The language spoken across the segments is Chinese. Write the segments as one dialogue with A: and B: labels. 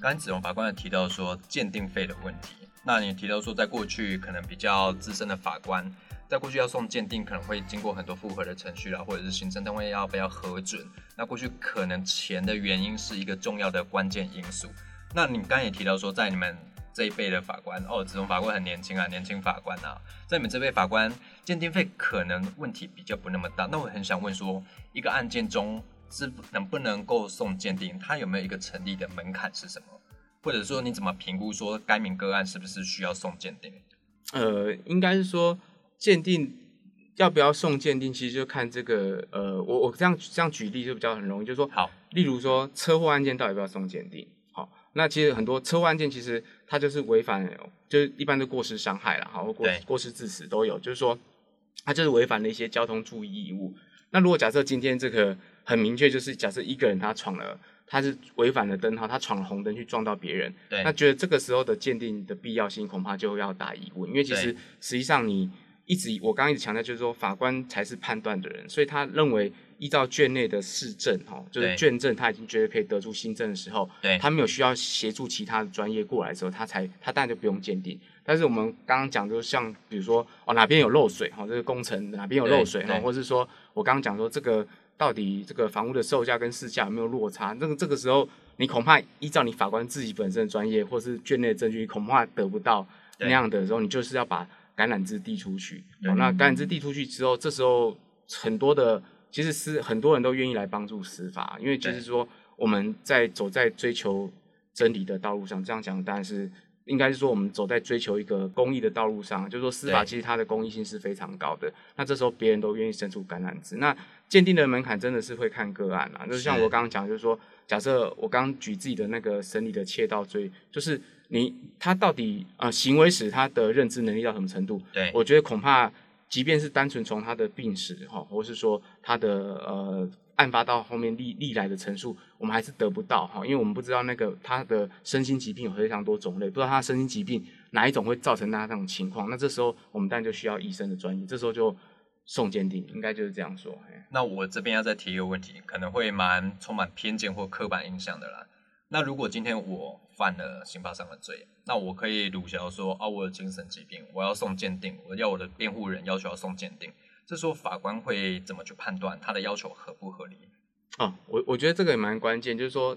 A: 刚子荣法官有提到说鉴定费的问题，那你提到说在过去可能比较资深的法官，在过去要送鉴定可能会经过很多复核的程序啦，或者是行政单位要不要核准，那过去可能钱的原因是一个重要的关键因素。那你刚才也提到说，在你们这一辈的法官，哦，子荣法官很年轻啊，年轻法官啊，在你们这辈法官鉴定费可能问题比较不那么大。那我很想问说，一个案件中是能不能够送鉴定，它有没有一个成立的门槛是什么？或者说你怎么评估说该名个案是不是需要送鉴定？
B: 呃，应该是说鉴定要不要送鉴定，其实就看这个呃，我我这样这样举例就比较很容易，就是说，
A: 好，
B: 例如说车祸案件到底要不要送鉴定？好，那其实很多车祸案件其实它就是违反，就是一般的过失伤害了，好，或过过失致死都有，就是说它就是违反了一些交通注意义务。那如果假设今天这个很明确，就是假设一个人他闯了，他是违反了灯号，他闯了红灯去撞到别人，
A: 对
B: 那觉得这个时候的鉴定的必要性恐怕就要打疑问，因为其实
A: 对
B: 实际上你一直我刚刚一直强调，就是说法官才是判断的人，所以他认为依照卷内的事证，哈，就是卷证他已经觉得可以得出新证的时候，
A: 对
B: 他没有需要协助其他的专业过来的时候，他才他当然就不用鉴定。但是我们刚刚讲，就是像比如说哦哪边有漏水，哈，这个工程哪边有漏水，哈，或是说我刚刚讲说这个到底这个房屋的售价跟市价有没有落差，那个这个时候你恐怕依照你法官自己本身的专业或是卷内的证据，恐怕得不到那
A: 对
B: 样的时候，你就是要把橄榄枝递出去。哦，那橄榄枝递出去之后，这时候很多的其实是很多人都愿意来帮助司法，因为就是
A: 对
B: 说我们在走在追求真理的道路上，这样讲当然是。应该是说，我们走在追求一个公益的道路上，就是说司法其实它的公益性是非常高的。那这时候别人都愿意伸出橄榄枝。那鉴定的门槛真的是会看个案啊，就是像我刚刚讲，就是说，假设我刚刚举自己的那个审理的窃盗罪，就是你他到底呃行为史他的认知能力到什么程度？
A: 对
B: 我觉得恐怕即便是单纯从他的病史哈，或是说他的呃案发到后面历历来的陈述，我们还是得不到哈，因为我们不知道那个他的身心疾病有非常多种类，不知道他的身心疾病哪一种会造成他那种情况。那这时候我们当然就需要医生的专业，这时候就送鉴定，应该就是这样说。
A: 那我这边要再提一个问题，可能会蛮充满偏见或刻板印象的啦。那如果今天我犯了刑法上的罪，那我可以鲁小说啊，我有精神疾病，我要送鉴定，我要我的辩护人要求要送鉴定，这时候法官会怎么去判断他的要求合不合理？
B: 哦，我我觉得这个也蛮关键，就是说，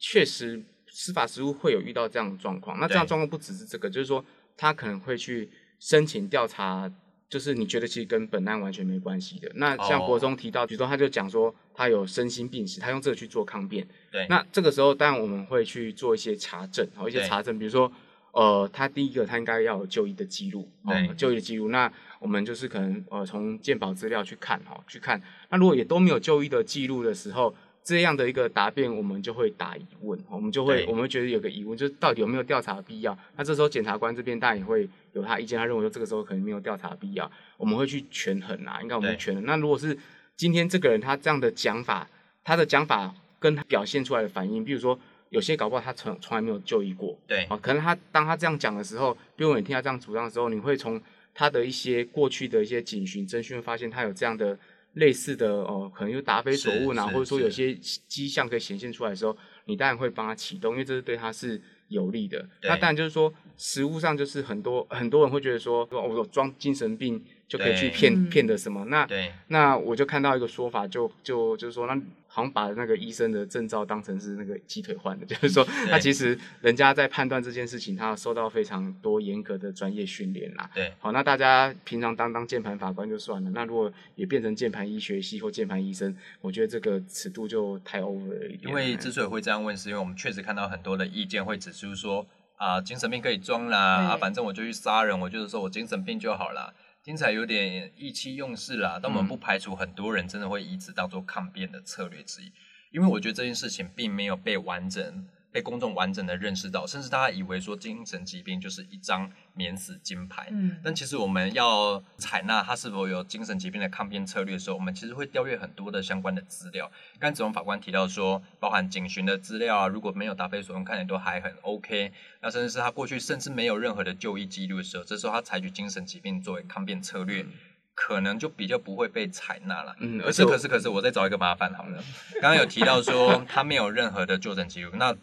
B: 确实司法实务会有遇到这样的状况。那这样
A: 对
B: 状况不只是这个，就是说他可能会去申请调查，就是你觉得其实跟本案完全没关系的。那像
A: 哦
B: 国中提到，比如说他就讲说他有身心病史，他用这个去做抗辩。
A: 对，
B: 那这个时候，当然我们会去做一些查证，好一些查证，比如说，呃，他第一个他应该要有就医的记录，哦
A: 对，
B: 就医的记录。那我们就是可能呃从健保资料去看，哈，去看。那如果也都没有就医的记录的时候，这样的一个答辩，我们就会打疑问，我们就会我们会觉得有个疑问，就是到底有没有调查的必要？那这时候检察官这边当然也会有他意见，他认为说这个时候可能没有调查必要，我们会去权衡啊，应该我们
A: 对
B: 权衡。那如果是今天这个人他这样的讲法，他的讲法跟他表现出来的反应，比如说有些搞不好他从从来没有就医过，
A: 对
B: 啊，可能他当他这样讲的时候，比如你听他这样主张的时候，你会从他的一些过去的一些警询侦讯，发现他有这样的类似的哦，可能有答非所问啊，
A: 是是
B: 或者说有些迹象可以显现出来的时候，你当然会帮他启动，因为这是对他是有利的。那当然就是说，实物上就是很多很多人会觉得说，哦我有装精神病就可以去骗
C: 嗯
B: 骗的什么？那
A: 对
B: 那我就看到一个说法就，就就是说，那好像把那个医生的证照当成是那个鸡腿换的，就是说，那其实人家在判断这件事情，他有受到非常多严格的专业训练啦。
A: 对
B: 好，那大家平常当当键盘法官就算了，那如果也变成键盘医学系或键盘医生，我觉得这个尺度就太 over 了一点。
A: 因为之所以会这样问，是因为我们确实看到很多的意见会指出说啊，精神病可以装啦，啊，反正我就去杀人，我就是说我精神病就好啦，听起来有点意气用事啦。但我们
B: 嗯
A: 不排除很多人真的会以此当做抗辩的策略之一，因为我觉得这件事情并没有被完整。被公众完整的认识到，甚至大家以为说精神疾病就是一张免死金牌，
C: 嗯，
A: 但其实我们要采纳他是否有精神疾病的抗辩策略的时候，我们其实会调阅很多的相关的资料。刚才子龙法官提到说，包含警询的资料啊，如果没有答非所问，看起来都还很 OK。那甚至是他过去甚至没有任何的就医记录的时候，这时候他采取精神疾病作为抗辩策略。可能就比较不会被采纳了，
B: 嗯
A: 可
B: 而且
A: 可是可是，我再找一个麻烦好了。刚刚有提到说他没有任何的就诊记录，那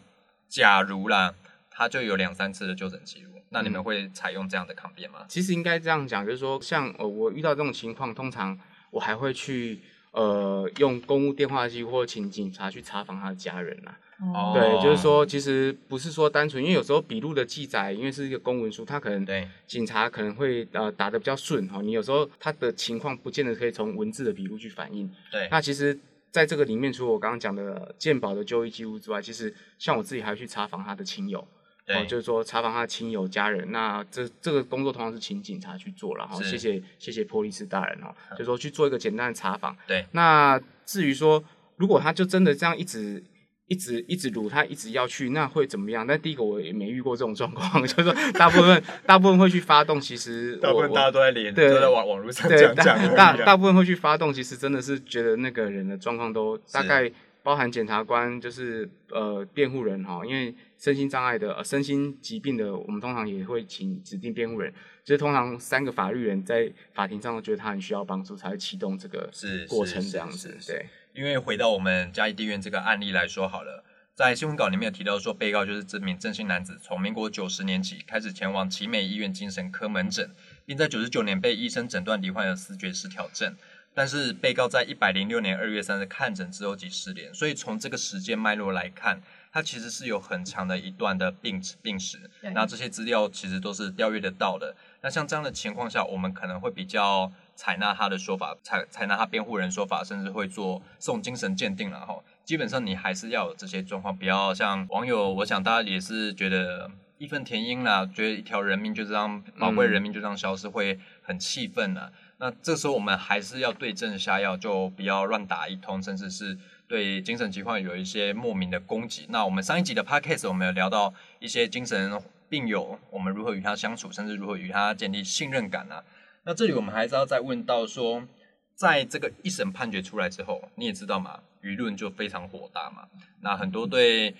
A: 假如啦，他就有两三次的就诊记录，那你们
B: 嗯
A: 会采用这样的抗辩吗？
B: 其实应该这样讲，就是说，像呃，我遇到这种情况，通常我还会去呃用公务电话机或请警察去查访他的家人啊。
A: 哦
B: 对，就是说，其实不是说单纯，因为有时候笔录的记载，因为是一个公文书，他可能
A: 对
B: 警察可能会呃打的比较顺哈，你有时候他的情况不见得可以从文字的笔录去反映。
A: 对，
B: 那其实在这个里面，除了我刚刚讲的鉴宝的就医记录之外，其实像我自己还会去查访他的亲友。哦，
A: 对，
B: 就是说查访他的亲友家人，那这这个工作通常是请警察去做了哈。
A: 是
B: 谢谢谢谢波利斯大人哦，就说去做一个简单的查访。
A: 对，
B: 那至于说如果他就真的这样一直一直一直撸，他一直要去，那会怎么样？但第一个我也没遇过这种状况，就是说大部分大部分会去发动，其实大部分大家
A: 都在连
B: 对
A: 都在网网络上
B: 讲讲大
A: 大
B: 大部分会去发动，其实真的是觉得那个人的状况都大概包含检察官，就是呃辩护人哈，因为身心障碍的、呃、身心疾病的，我们通常也会请指定辩护人，就是通常三个法律人在法庭上都觉得他很需要帮助，才会启动这个
A: 是
B: 过程这样子对。
A: 因为回到我们嘉义地院这个案例来说好了，在新闻稿里面有提到说，被告就是这名郑姓男子，从民国九十年起开始前往奇美医院精神科门诊，并在九十九年被医生诊断罹患有思觉失调症。但是被告在一百零六年二月三日看诊之后即失联，所以从这个时间脉络来看，他其实是有很长的一段的病病史。那这些资料其实都是调阅得到的。那像这样的情况下，我们可能会比较采纳他的说法，采采纳他辩护人说法，甚至会做送精神鉴定了哈。基本上你还是要有这些状况，不要像网友，我想大家也是觉得义愤填膺啦，觉得一条人命就这样宝贵人命就这样消失，会很气愤啦。那这时候我们还是要对症下药，就不要乱打一通，甚至是对精神疾患有一些莫名的攻击。那我们上一集的 podcast 我们有聊到一些精神病友，我们如何与他相处，甚至如何与他建立信任感啊。那这里我们还是要再问到说，在这个一审判决出来之后，你也知道嘛，舆论就非常火大嘛。那很多对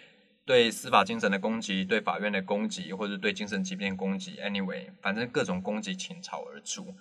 A: 对司法精神的攻击，对法院的攻击，或者对精神疾病的攻击，anyway，反正各种攻击倾巢而出。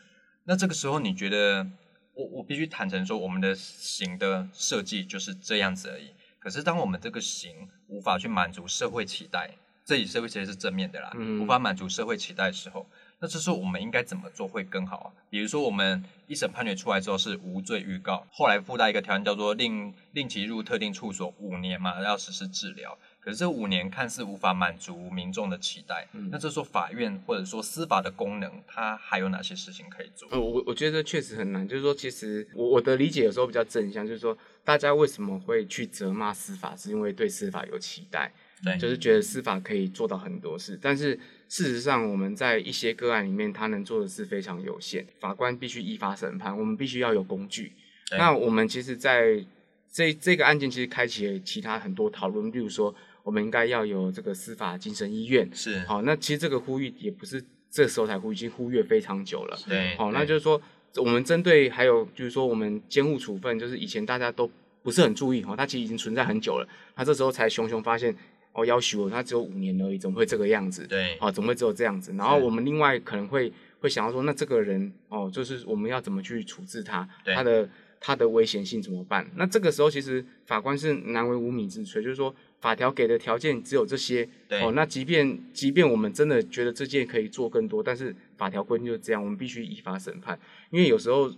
A: 那这个时候，你觉得我我必须坦诚说，我们的刑的设计就是这样子而已。可是，当我们这个刑无法去满足社会期待，这里社会其实是正面的啦，
B: 嗯
A: 无法满足社会期待的时候，那这时候我们应该怎么做会更好啊？比如说，我们一审判决出来之后是无罪预告，后来附带一个条件叫做令令其入特定处所五年嘛，要实施治疗。可是这五年看似无法满足民众的期待，
B: 嗯
A: 那这时候法院或者说司法的功能，它还有哪些事情可以做？
B: 呃，我我觉得确实很难，就是说，其实我我的理解有时候比较正向，就是说，大家为什么会去责骂司法，是因为对司法有期待，
A: 对，
B: 就是觉得司法可以做到很多事，但是事实上我们在一些个案里面，他能做的事非常有限，法官必须依法审判，我们必须要有工具。那我们其实在这这个案件其实开启了其他很多讨论，例如说，我们应该要有这个司法精神医院。
A: 是，
B: 好，那其实这个呼吁也不是这时候才呼吁，已经呼吁非常久了。
A: 对，
B: 好，
A: 对
B: 那就是说，我们针对还有就是说，我们监护处分，就是以前大家都不是很注意哦，它其实已经存在很久了。他这时候才熊熊发现，哦，要求我，他只有五年而已，怎么会这个样子？
A: 对，
B: 哦，怎么会只有这样子？然后我们另外可能会会想要说，那这个人哦，就是我们要怎么去处置他，
A: 对
B: 他的他的危险性怎么办？那这个时候其实法官是难为无米之炊，就是说法条给的条件只有这些，
A: 对
B: 哦，那即便即便我们真的觉得这件可以做更多，但是法条规定就是这样，我们必须依法审判，因为有时候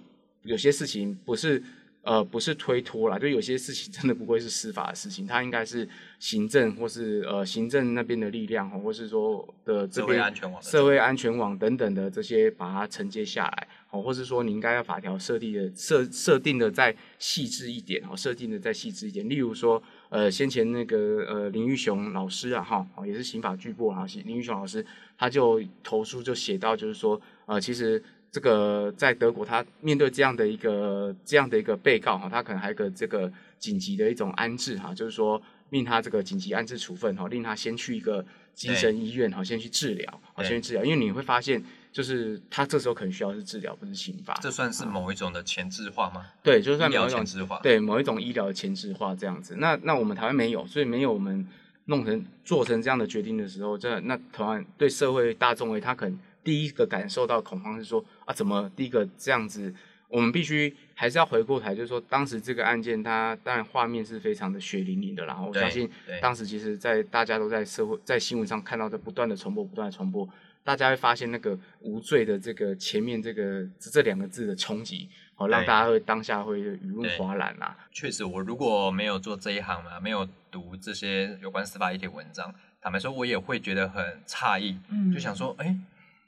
B: 有些事情不是。呃，不是推脱啦，就有些事情真的不会是司法的事情，它应该是行政或是呃行政那边的力量，或是说的这
A: 社会
B: 边
A: 安全网
B: 社会安全网等等的这些把它承接下来，哦，或是说你应该要法条设定的设设定的再细致一点，哦，设定的再细致一点。例如说，呃，先前那个呃林玉雄老师啊，哈，哦，也是刑法巨擘啊，林玉雄老师他就投书就写到，就是说，呃，其实。这个在德国，他面对这样的一个这样的一个被告哈，他可能还有个这个紧急的一种安置哈，就是说令他这个紧急安置处分哈，令他先去一个精神医院哈，先去治疗，好，先去治疗，因为你会发现，就是他这时候可能需要是治疗，不是刑罚。
A: 这算是某一种的前置化吗？
B: 对，就算某一种
A: 前置化，
B: 对某一种医疗的前置化这样子。那那我们台湾没有，所以没有我们弄成做成这样的决定的时候，这那台湾对社会大众为他可能第一个感受到恐慌是说啊，怎么第一个这样子我们必须还是要回过台，就是说当时这个案件，它当然画面是非常的血淋淋的，然后我相信
A: 对。
B: 当时其实，在大家都在社会在新闻上看到的不断的重播，不断的重播，大家会发现那个无罪的这个前面这个这这两个字的冲击，哦，让大家会当下会舆论
A: 对。
B: 哗然啊。
A: 确实，我如果没有做这一行嘛，没有读这些有关司法一点文章，坦白说，我也会觉得很诧异，
C: 嗯。
A: 就想说，哎、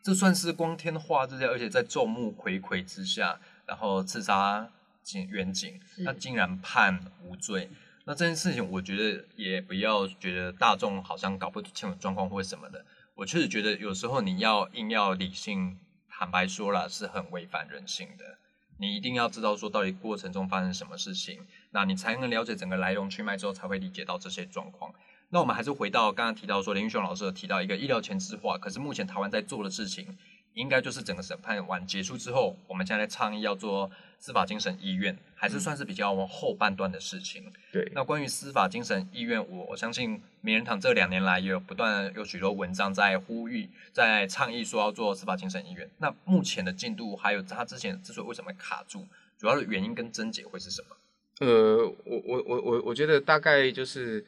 A: 这算是光天化日之下，而且在众目睽睽之下，然后刺杀警远警，他竟然判无罪。那这件事情，我觉得也不要觉得大众好像搞不清楚状况或什么的。我确实觉得有时候你要硬要理性，坦白说了是很违反人性的。你一定要知道说到底过程中发生什么事情，那你才能了解整个来龙去脉之后，才会理解到这些状况。那我们还是回到刚刚提到说林玉雄老师有提到一个医疗前置化，可是目前台湾在做的事情，应该就是整个审判完结束之后，我们现在在倡议要做司法精神医院，还是算是比较往后半段的事情。
B: 对，
A: 那关于司法精神医院，我我相信名人堂这两年来也有不断有许多文章在呼吁，在倡议说要做司法精神医院。那目前的进度，还有他之前之所以为什么会卡住，主要的原因跟症结会是什么？
B: 呃，我我我我我觉得大概就是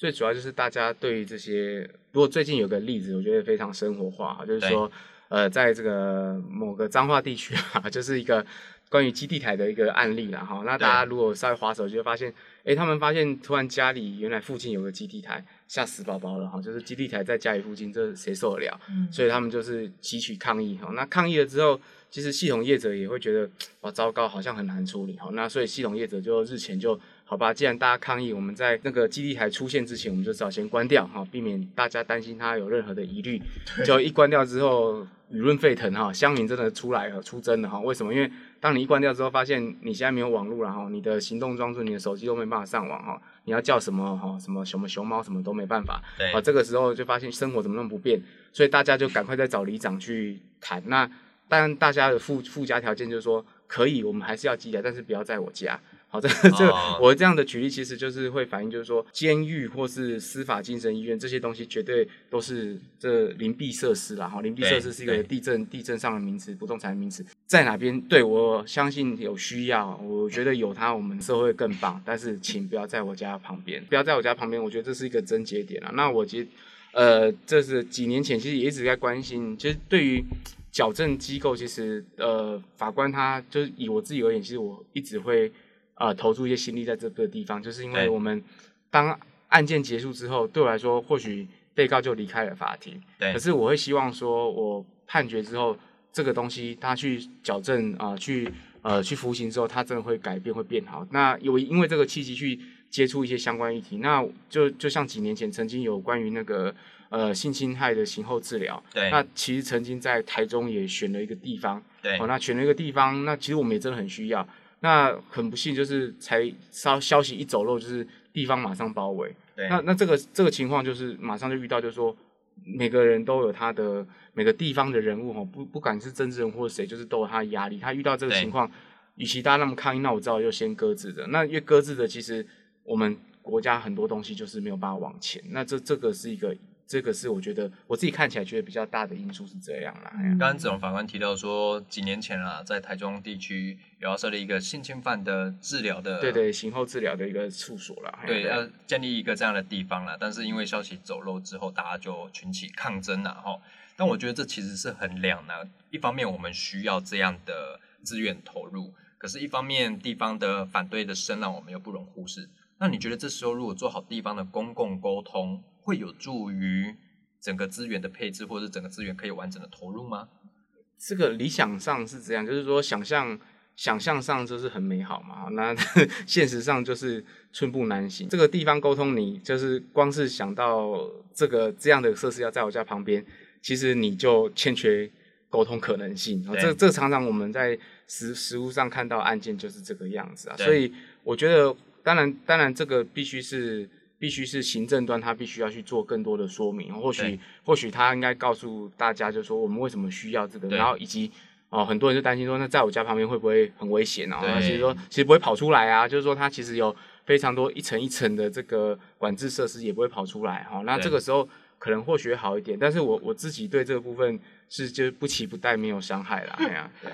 B: 最主要就是大家对于这些，如果最近有个例子，我觉得非常生活化哈，就是说，呃，在这个某个彰化地区啊，就是一个关于基地台的一个案例啦哈。那大家如果稍微滑手，就会发现，哎，他们发现突然家里原来附近有个基地台，吓死宝宝了哈，就是基地台在家里附近，这谁受得了？
C: 嗯
B: 所以他们就是汲取抗议哈。那抗议了之后，其实系统业者也会觉得哇糟糕，好像很难处理哈。那所以系统业者就日前就好吧，既然大家抗议，我们在那个基地台出现之前，我们就只好先关掉哈，避免大家担心它有任何的疑虑。就一关掉之后，舆论沸腾哈，乡民真的出来了，出征了哈。为什么？因为当你一关掉之后，发现你现在没有网络了哈，你的行动装置、你的手机都没办法上网哈，你要叫什么哈，什么什么熊猫什么都没办法。
A: 对
B: 啊，这个时候就发现生活怎么那么不便，所以大家就赶快再找里长去谈。那当然，大家的附附加条件就是说，可以，我们还是要积累，但是不要在我家。好，这这
A: 哦
B: 我这样的举例，其实就是会反映，就是说，监狱或是司法精神医院这些东西，绝对都是这邻避设施啦。哈，邻避设施是一个地震地震上的名词，不动产的名词，在哪边？对我相信有需要，我觉得有它，我们社会会更棒。但是，请不要在我家旁边，不要在我家旁边，我觉得这是一个症结点啊。那我其实，呃，这是几年前其实也一直在关心，其实对于矫正机构，其实呃，法官他就是以我自己而言，其实我一直会呃投注一些心力在这个地方，就是因为我们当案件结束之后，对我来说，或许被告就离开了法庭，
A: 对
B: 可是我会希望说，我判决之后，这个东西他去矫正啊、呃去呃去服刑之后，他真的会改变，会变好。那有因为这个契机去接触一些相关议题，那就就像几年前曾经有关于那个呃性侵害的刑后治疗，
A: 对
B: 那其实曾经在台中也选了一个地方，
A: 对
B: 哦，那选了一个地方，那其实我们也真的很需要。那很不幸，就是才消消息一走漏，就是地方马上包围。
A: 对
B: 那那这个这个情况就是马上就遇到，就是说每个人都有他的每个地方的人物哈，不不管是政治人或者谁，就是都有他的压力。他遇到这个情况，与其大家那么抗议，那我知道就先搁置着。那因为搁置着，其实我们国家很多东西就是没有办法往前。那这这个是一个，这个是我觉得我自己看起来觉得比较大的因素是这样啦。
A: 刚刚子荣法官提到说，几年前啦，在台中地区有要设立一个性侵犯的治疗的，
B: 对对，刑后治疗的一个处所啦。哎
A: 对，要建立一个这样的地方啦。但是因为消息走漏之后，大家就群起抗争啦，哈。但我觉得这其实是很两难。一方面我们需要这样的资源投入，可是一方面地方的反对的声浪我们又不容忽视。那你觉得这时候如果做好地方的公共沟通，会有助于整个资源的配置，或者是整个资源可以完整的投入吗？
B: 这个理想上是这样，就是说想象想象上就是很美好嘛，那 现实上就是寸步难行。这个地方沟通，你就是光是想到这个这样的设施要在我家旁边，其实你就欠缺沟通可能性。哦这这常常我们在实实物上看到案件就是这个样子啊，所以我觉得，当然当然这个必须是。必须是行政端，他必须要去做更多的说明。或许或许他应该告诉大家，就说我们为什么需要这个，然后以及哦，很多人就担心说，那在我家旁边会不会很危险啊？
A: 对
B: 那其实说其实不会跑出来啊，就是说它其实有非常多一层一层的这个管制设施，也不会跑出来哈、哦。那
A: 对
B: 这个时候可能或许好一点，但是我我自己对这个部分是就是不期不待，没有伤害啦。哎呀，对。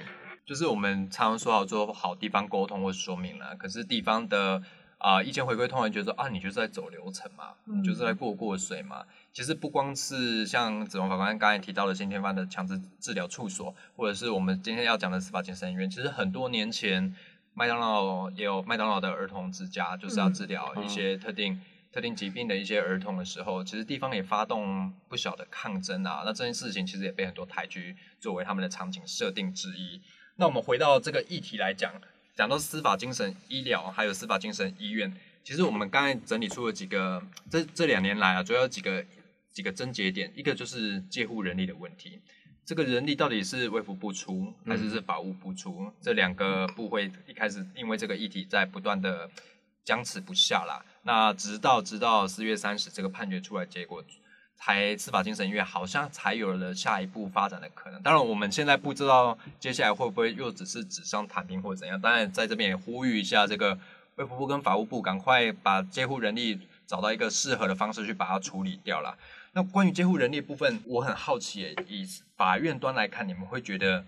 A: 就是我们常常说好做好地方沟通或说明了，可是地方的啊、意见回归通常觉得说啊，你就是在走流程嘛，
C: 嗯
A: 你就是在过过水嘛。其实不光是像子龙法官刚才提到的新天犯的强制治疗处所，或者是我们今天要讲的司法精神医院，其实很多年前麦当劳也有麦当劳的儿童之家，就是要
C: 嗯
A: 治疗一些特定。特定疾病的一些儿童的时候，其实地方也发动不小的抗争啊。那这件事情其实也被很多台剧作为他们的场景设定之一。那我们回到这个议题来讲，讲到司法精神医疗还有司法精神医院，其实我们刚才整理出了几个，这这两年来啊，主要有几个几个症结点，一个就是介护人力的问题。这个人力到底是卫福部出还是是法务部出？这两个部会一开始因为这个议题在不断的僵持不下啦。那直到直到四月三十这个判决出来，结果才司法精神医院好像才有了下一步发展的可能。当然，我们现在不知道接下来会不会又只是纸上谈兵或者怎样。当然，在这边也呼吁一下，这个卫福部跟法务部赶快把接护人力找到一个适合的方式去把它处理掉啦。那关于接护人力部分，我很好奇，以法院端来看，你们会觉得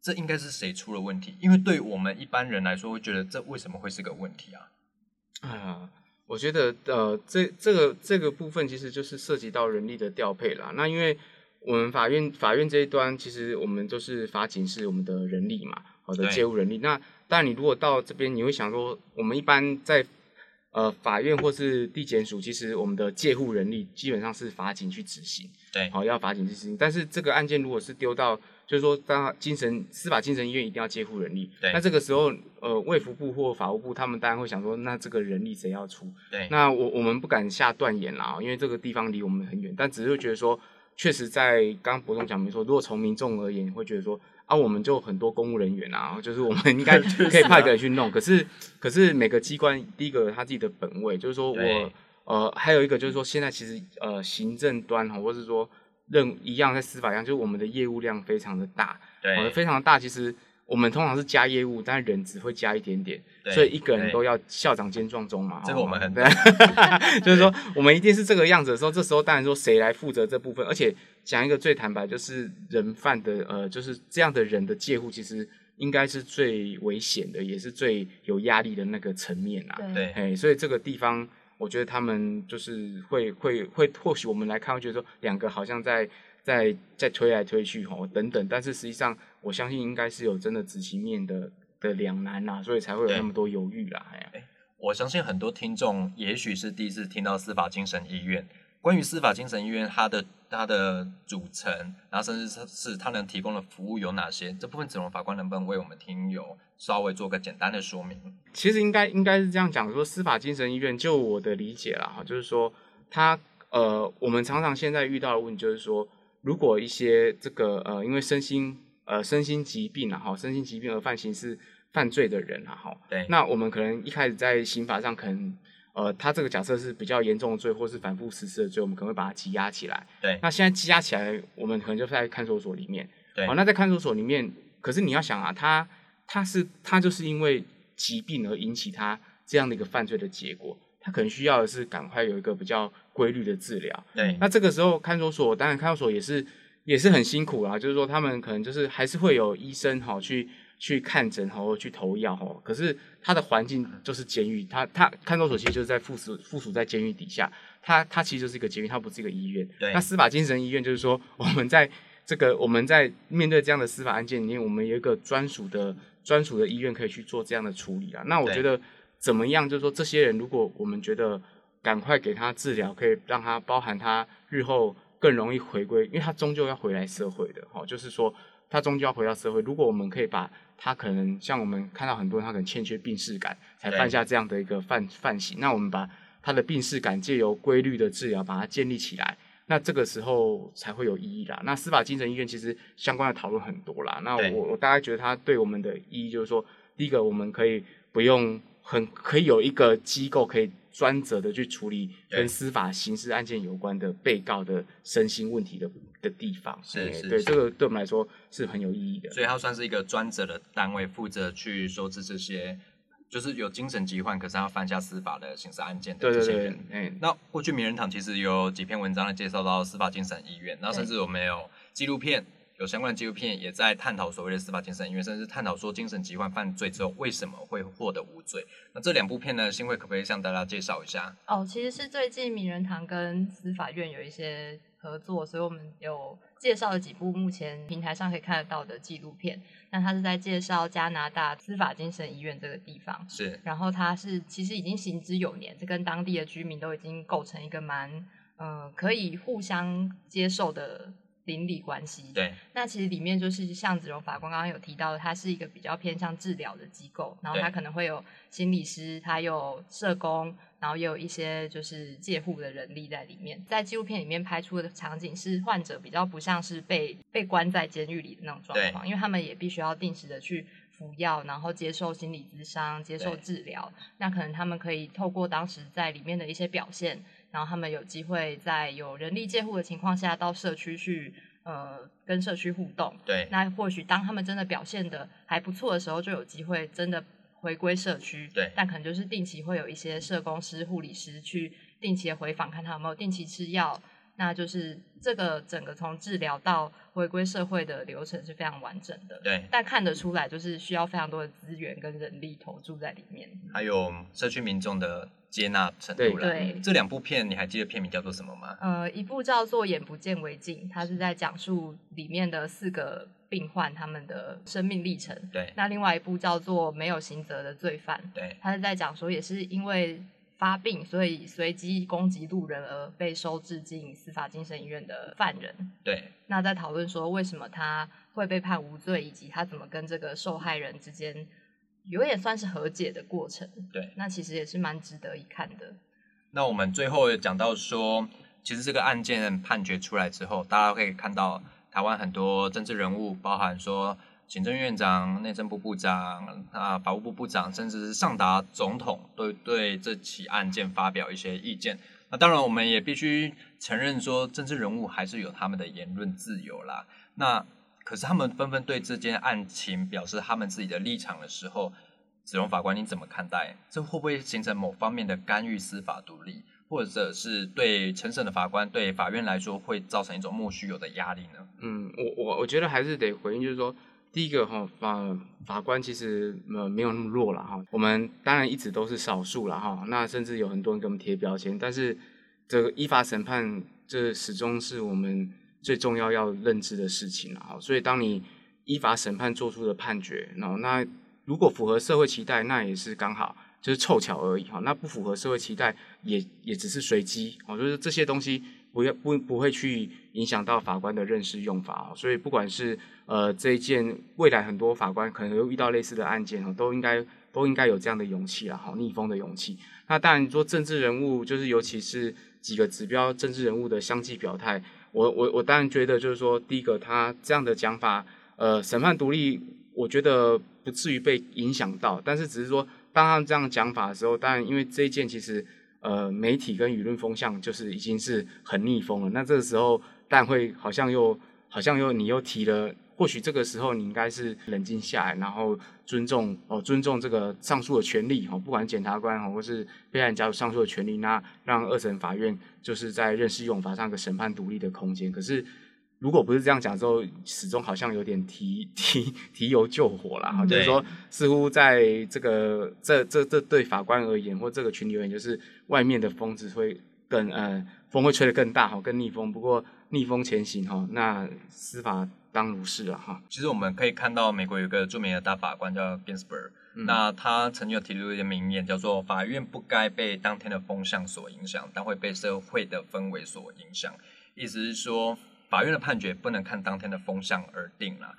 A: 这应该是谁出了问题？因为对我们一般人来说，会觉得这为什么会是个问题啊？
B: 啊，我觉得呃，这这个这个部分其实就是涉及到人力的调配啦。那因为我们法院法院这一端，其实我们就是法警是我们的人力嘛，好的
A: 对
B: 介护人力。那当然，你如果到这边，你会想说，我们一般在呃法院或是地检署，其实我们的介护人力基本上是法警去执行。
A: 对
B: 好、要法警去执行。但是这个案件如果是丢到，就是说，当精神司法精神医院一定要接护人力，
A: 对
B: 那这个时候，呃，卫福部或法务部他们当然会想说，那这个人力谁要出？
A: 对，
B: 那我我们不敢下断言啦，因为这个地方离我们很远，但只是会觉得说，确实在刚刚博总讲没错，如果从民众而言，会觉得说啊，我们就很多公务人员啊，就是我们应该 可以派个人去弄，可是可是每个机关第一个有他自己的本位，就是说我呃还有一个就是说现在其实呃行政端哈，或是说任一样在司法一样，就是我们的业务量非常的大，哦，
A: 对，
B: 非常的大，其实。我们通常是加业务，但人只会加一点点，
A: 对
B: 所以一个人都要校长兼撞钟嘛。哦
A: 这个我们很
B: 对，就是说我们一定是这个样子的时候，这时候当然说谁来负责这部分，而且讲一个最坦白，就是人犯的呃，就是这样的人的介护，其实应该是最危险的，也是最有压力的那个层面啊。
A: 对
B: 哎，所以这个地方，我觉得他们就是会会会，或许我们来看会觉得说两个好像在在在推来推去吼等等，但是实际上我相信应该是有真的执行面的的两难啦，所以才会有那么多犹豫啦。哎呀，
A: 我相信很多听众也许是第一次听到司法精神医院。关于司法精神医院，它的它的组成，然后甚至是是它能提供的服务有哪些？这部分子龙法官能不能为我们听友稍微做个简单的说明？
B: 其实应该应该是这样讲，说司法精神医院，就我的理解啦，哈，就是说它呃，我们常常现在遇到的问题就是说，如果一些这个呃，因为身心呃身心疾病啊，哈，身心疾病而犯刑事犯罪的人啊，哈，
A: 对，
B: 那我们可能一开始在刑法上可能呃，他这个假设是比较严重的罪，或是反复实施的罪，我们可能会把它羁押起来。
A: 对
B: 那现在羁押起来，我们可能就在看守所里面。
A: 对
B: 好，那在看守所里面，可是你要想啊，他他是他就是因为疾病而引起他这样的一个犯罪的结果，他可能需要的是赶快有一个比较规律的治疗。
A: 对，
B: 那这个时候看守所，当然看守所也是也是很辛苦啦，就是说他们可能就是还是会有医生哈去去看诊哈，或去投药吼。可是他的环境就是监狱，他他看守所其实就是在附属附属在监狱底下，他他其实就是一个监狱，他不是一个医院。
A: 对
B: 那司法精神医院就是说我们在这个我们在面对这样的司法案件里面，我们有一个专属的专属的医院可以去做这样的处理啊。那我觉得怎么样，就是说这些人如果我们觉得赶快给他治疗，可以让他包含他日后更容易回归，因为他终究要回来社会的，哈，就是说他终究要回到社会。如果我们可以把他可能像我们看到很多人他可能欠缺病视感，才犯下这样的一个犯犯行，那我们把他的病视感借由规律的治疗把它建立起来。那这个时候才会有意义啦。那司法精神医院其实相关的讨论很多啦。那我我大概觉得它对我们的意义就是说，第一个我们可以不用很可以有一个机构可以专责的去处理跟司法刑事案件有关的被告的身心问题的的地方。
A: 是是对
B: 这个对我们来说是很有意义的。
A: 所以它算是一个专责的单位，负责去收治这些就是有精神疾患，可是他犯下司法的刑事案件的
B: 对对对
A: 这些人。，
B: 哎，
A: 那过去名人堂其实有几篇文章来介绍到司法精神医院，那甚至我们有纪录片有相关的纪录片也在探讨所谓的司法精神医院，甚至探讨说精神疾患犯罪之后为什么会获得无罪。那这两部片呢，新会可不可以向大家介绍一下？
C: 哦，其实是最近名人堂跟司法院有一些合作，所以我们有介绍了几部目前平台上可以看得到的纪录片。那他是在介绍加拿大司法精神医院这个地方，
A: 是，
C: 然后它是其实已经行之有年，这跟当地的居民都已经构成一个蛮呃可以互相接受的邻里关系。
A: 对，
C: 那其实里面就是像子荣法官刚刚有提到的，它是一个比较偏向治疗的机构，然后它可能会有心理师，它有社工，然后也有一些就是介护的人力在里面。在纪录片里面拍出的场景是患者比较不像是被被关在监狱里的那种状况，因为他们也必须要定时的去服药，然后接受心理咨商、接受治疗。那可能他们可以透过当时在里面的一些表现，然后他们有机会在有人力介护的情况下，到社区去呃跟社区互动。
A: 对，
C: 那或许当他们真的表现的还不错的时候，就有机会真的回归社区。
A: 对
C: 但可能就是定期会有一些社工师、护理师去定期的回访，看他有没有定期吃药。那就是这个整个从治疗到回归社会的流程是非常完整的。
A: 对，
C: 但看得出来，就是需要非常多的资源跟人力投注在里面。
A: 还有社区民众的接纳程度
B: 对
A: 啦。
C: 对
A: 这两部片你还记得片名叫做什么吗？
C: 呃，一部叫做《眼不见为净》，它是在讲述里面的四个病患他们的生命历程。
A: 对，
C: 那另外一部叫做《没有刑责的罪犯》，
A: 对，
C: 他是在讲说，也是因为发病，所以随机攻击路人而被收治进司法精神医院的犯人。
A: 对，
C: 那在讨论说，为什么他会被判无罪，以及他怎么跟这个受害人之间有点算是和解的过程。
A: 对
C: 那其实也是蛮值得一看的。
A: 那我们最后也讲到说，其实这个案件判决出来之后，大家可以看到台湾很多政治人物，包含说行政院长、内政部部长、啊法务部部长，甚至是上达总统，都对这起案件发表一些意见。那当然，我们也必须承认说，政治人物还是有他们的言论自由啦。那可是他们纷纷对这件案情表示他们自己的立场的时候，子荣法官你怎么看待？这会不会形成某方面的干预司法独立，或者是对承审的法官、对法院来说会造成一种莫须有的压力呢？
B: 嗯，我我我觉得还是得回应，就是说，第一个哈法法官其实呃没有那么弱了哈，我们当然一直都是少数了哈，那甚至有很多人给我们贴标签，但是这个依法审判这始终是我们最重要要认知的事情了哈，所以当你依法审判做出的判决，然后那如果符合社会期待，那也是刚好。就是凑巧而已哈，那不符合社会期待，也也只是随机哦，就是这些东西不要不不会去影响到法官的认识用法哦，所以不管是呃这一件未来很多法官可能又遇到类似的案件哦，都应该都应该有这样的勇气啦，哈，逆风的勇气。那当然说政治人物，就是尤其是几个指标政治人物的相继表态，我我我当然觉得就是说，第一个他这样的讲法，呃，审判独立，我觉得不至于被影响到，但是只是说。当他这样讲法的时候，当然因为这一件其实呃媒体跟舆论风向就是已经是很逆风了。那这个时候，但会好像又好像又你又提了，或许这个时候你应该是冷静下来，然后尊重哦尊重这个上诉的权利哦，不管检察官哦或是被害人家属上诉的权利，那让二审法院就是在认识用法上个审判独立的空间。可是。如果不是这样讲之后，始终好像有点提 提提油救火啦。哈，就是说，似乎在这个这这这对法官而言，或这个群体而言，就是外面的风只会更呃风会吹得更大哈，更逆风。不过逆风前行哈，那司法当如是了哈。
A: 其实我们可以看到，美国有一个著名的大法官叫 Ginsburg，、
B: 嗯
A: 那他曾经有提出一个名言，叫做“法院不该被当天的风向所影响，但会被社会的氛围所影响”。意思是说。法院的判决不能看当天的风向而定啦，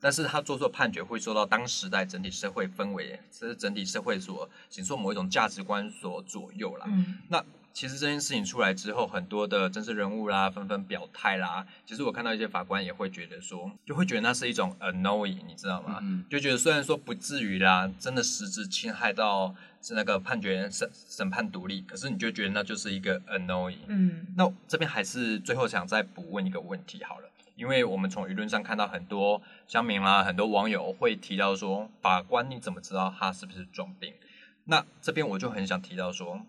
A: 但是他做出的判决会受到当时代整体社会氛围，这是整体社会所形塑某一种价值观所左右啦。
C: 嗯，
A: 那其实这件事情出来之后，很多的政治人物啦纷纷表态啦。其实我看到一些法官也会觉得说，就会觉得那是一种 annoying，你知道吗？
B: 嗯、
A: 就觉得虽然说不至于啦，真的实质侵害到是那个判决审审判独立，可是你就觉得那就是一个 annoying。
C: 嗯，
A: 那这边还是最后想再补问一个问题好了，因为我们从舆论上看到很多乡民啦，很多网友会提到说，法官你怎么知道他是不是装病？那这边我就很想提到说。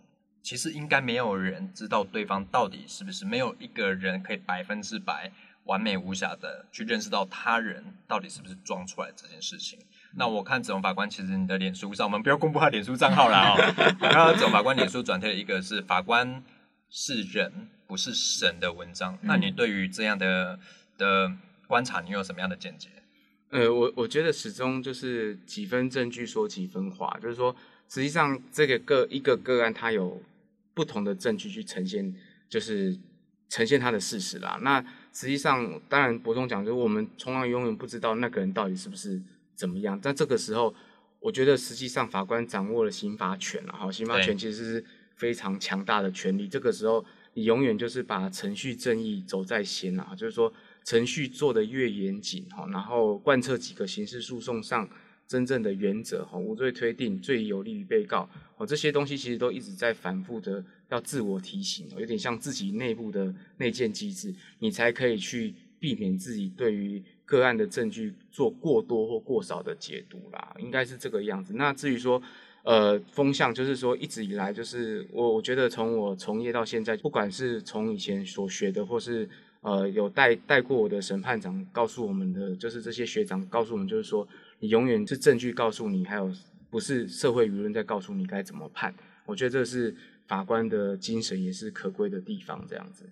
A: 其实应该没有人知道对方到底是不是，没有一个人可以百分之百完美无瑕的去认识到他人到底是不是装出来这件事情。那我看子龙法官，其实你的脸书上，我们不要公布他脸书账号了哦。然后子龙法官脸书转贴了一个是法官是人不是神的文章。那你对于这样的的观察，你有什么样的见解？
B: 呃，我我觉得始终就是几分证据说几分话，就是说，实际上这个个一个个案，它有不同的证据去呈现，就是呈现他的事实啦。那实际上，当然博中讲，就是我们从来永远不知道那个人到底是不是。怎么样？在这个时候，我觉得实际上法官掌握了刑罚权了哈，刑罚权其实是非常强大的权利。这个时候，你永远就是把程序正义走在先啊，就是说程序做得越严谨哈，然后贯彻几个刑事诉讼上真正的原则哈，无罪推定最有利于被告哦，这些东西其实都一直在反复的要自我提醒，有点像自己内部的内建机制，你才可以去避免自己对于。个案的证据做过多或过少的解读啦，应该是这个样子。那至于说，呃，风向就是说一直以来就是我我觉得从我从业到现在，不管是从以前所学的，或是呃有带带过我的审判长告诉我们的，就是这些学长告诉我们，就是说你永远是证据告诉你，还有不是社会舆论在告诉你该怎么判。我觉得这是法官的精神，也是可贵的地方。这样子，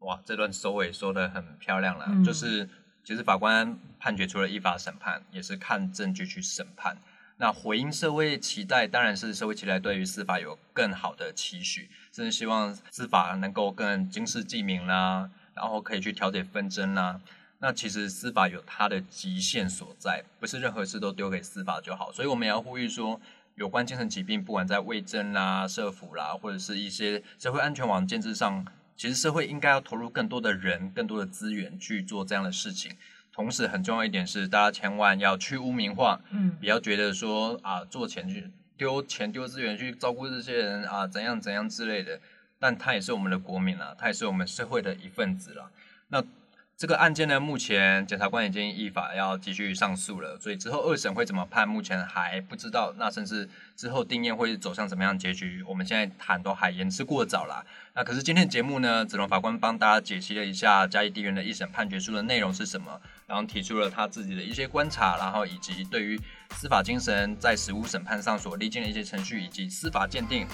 A: 哇，这段收尾说的很漂亮了，就是。其实法官判决除了依法审判，也是看证据去审判。那回应社会期待，当然是社会期待对于司法有更好的期许，甚至希望司法能够更经世济民啦，然后可以去调解纷争啦。那其实司法有它的极限所在，不是任何事都丢给司法就好。所以我们也要呼吁说，有关精神疾病，不管在卫政啦、社福啦，或者是一些社会安全网建制上。其实社会应该要投入更多的人、更多的资源去做这样的事情。同时，很重要一点是，大家千万要去污名化，嗯，不要觉得说啊，做钱去丢钱、丢资源去照顾这些人啊，怎样怎样之类的。但他也是我们的国民啊，他也是我们社会的一份子了。那。这个案件呢，目前检察官已经依法要继续上诉了，所以之后二审会怎么判，目前还不知道。那甚至之后定验会走向什么样结局，我们现在谈都还言之过早啦。那可是今天节目呢，子龙法官帮大家解析了一下嘉义地院的一审判决书的内容是什么，然后提出了他自己的一些观察，然后以及对于司法精神在实务审判上所历经的一些程序以及司法鉴定。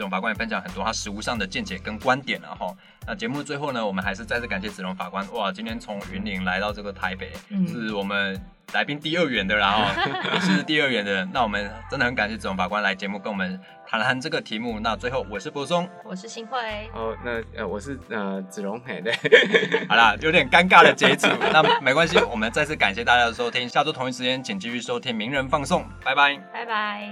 A: 子龙法官也分享很多他实务上的见解跟观点，了哈。那节目最后呢，我们还是再次感谢子龙法官，哇，今天从云林来到这个台北，是我们来宾第二远的，然后 是第二远的，那我们真的很感谢子龙法官来节目跟我们谈谈这个题目。那最后我是柏松，
C: 我是新慧，
B: 哦，那呃我是呃子龙，嘿，对，
A: 好啦，有点尴尬的结束，那没关系，我们再次感谢大家的收听，下周同一时间请继续收听名人放送，拜拜，
C: 拜拜。